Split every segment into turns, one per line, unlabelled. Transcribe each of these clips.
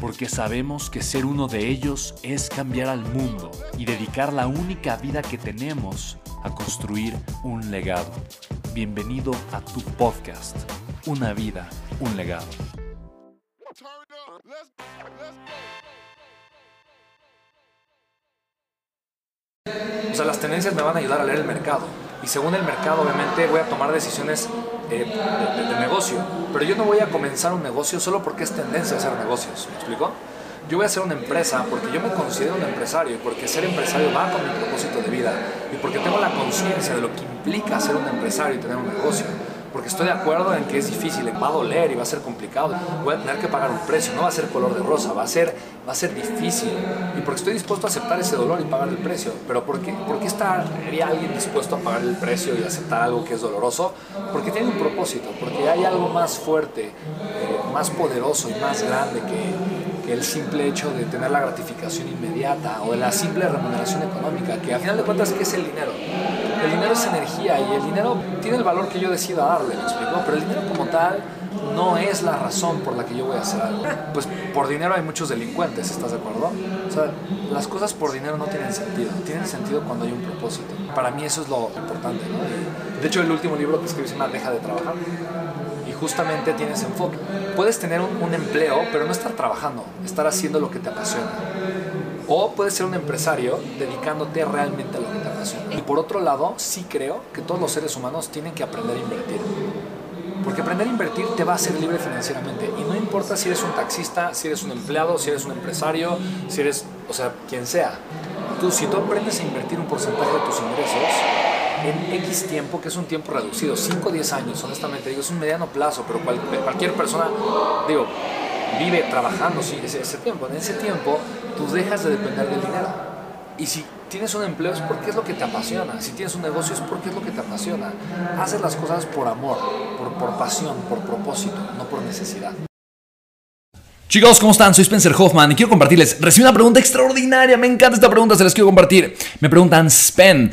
porque sabemos que ser uno de ellos es cambiar al mundo y dedicar la única vida que tenemos a construir un legado. Bienvenido a tu podcast, Una vida, un legado.
O sea, las tendencias me van a ayudar a leer el mercado. Y según el mercado, obviamente, voy a tomar decisiones eh, de, negocio. Pero yo no voy a comenzar un negocio solo porque es tendencia a hacer negocios. ¿Me explico? Yo voy a hacer una empresa porque yo me considero un empresario y porque ser empresario va con mi propósito de vida y porque tengo la conciencia de lo que implica ser un empresario y tener un negocio porque estoy de acuerdo en que es difícil, va a doler y va a ser complicado, voy a tener que pagar un precio, no va a ser color de rosa, va a ser, va a ser difícil. Y porque estoy dispuesto a aceptar ese dolor y pagar el precio. Pero ¿por qué, ¿por qué estaría alguien dispuesto a pagar el precio y aceptar algo que es doloroso? Porque tiene un propósito, porque hay algo más fuerte, eh, más poderoso y más grande que, el simple hecho de tener la gratificación inmediata o de la simple remuneración económica, que a final de cuentas, ¿qué es el dinero? El dinero es energía y el dinero tiene el valor que yo decida darle, ¿me explico? Pero el dinero como tal no es la razón por la que yo voy a hacer algo. Pues por dinero hay muchos delincuentes, ¿estás de acuerdo? O sea, las cosas por dinero no tienen sentido. Tienen sentido cuando hay un propósito. Para mí eso es lo importante, ¿no? de hecho, el último libro que escribí se llama Deja de trabajar. Y justamente tienes enfoque. Puedes tener un, un empleo, pero no estar trabajando, estar haciendo lo que te apasiona. O puedes ser un empresario dedicándote realmente a lo que. Y por otro lado, sí creo que todos los seres humanos tienen que aprender a invertir. Porque aprender a invertir te va a hacer libre financieramente. Y no importa si eres un taxista, si eres un empleado, si eres un empresario, si eres, o sea, quien sea. Tú, si tú aprendes a invertir un porcentaje de tus ingresos, en X tiempo, que es un tiempo reducido, 5 o 10 años, honestamente, digo, es un mediano plazo, pero cualquier persona, digo, vive trabajando sí, ese, ese tiempo. En ese tiempo tú dejas de depender del dinero. Y si tienes un empleo es porque es lo que te apasiona. Si tienes un negocio es porque es lo que te apasiona. Haces las cosas por amor, por, por pasión, por propósito, no por necesidad.
Chicos, ¿cómo están? Soy Spencer Hoffman y quiero compartirles. Recibí una pregunta extraordinaria. Me encanta esta pregunta, se las quiero compartir. Me preguntan, Spen.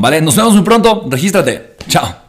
¿vale? Nos vemos muy pronto. Regístrate. Chao.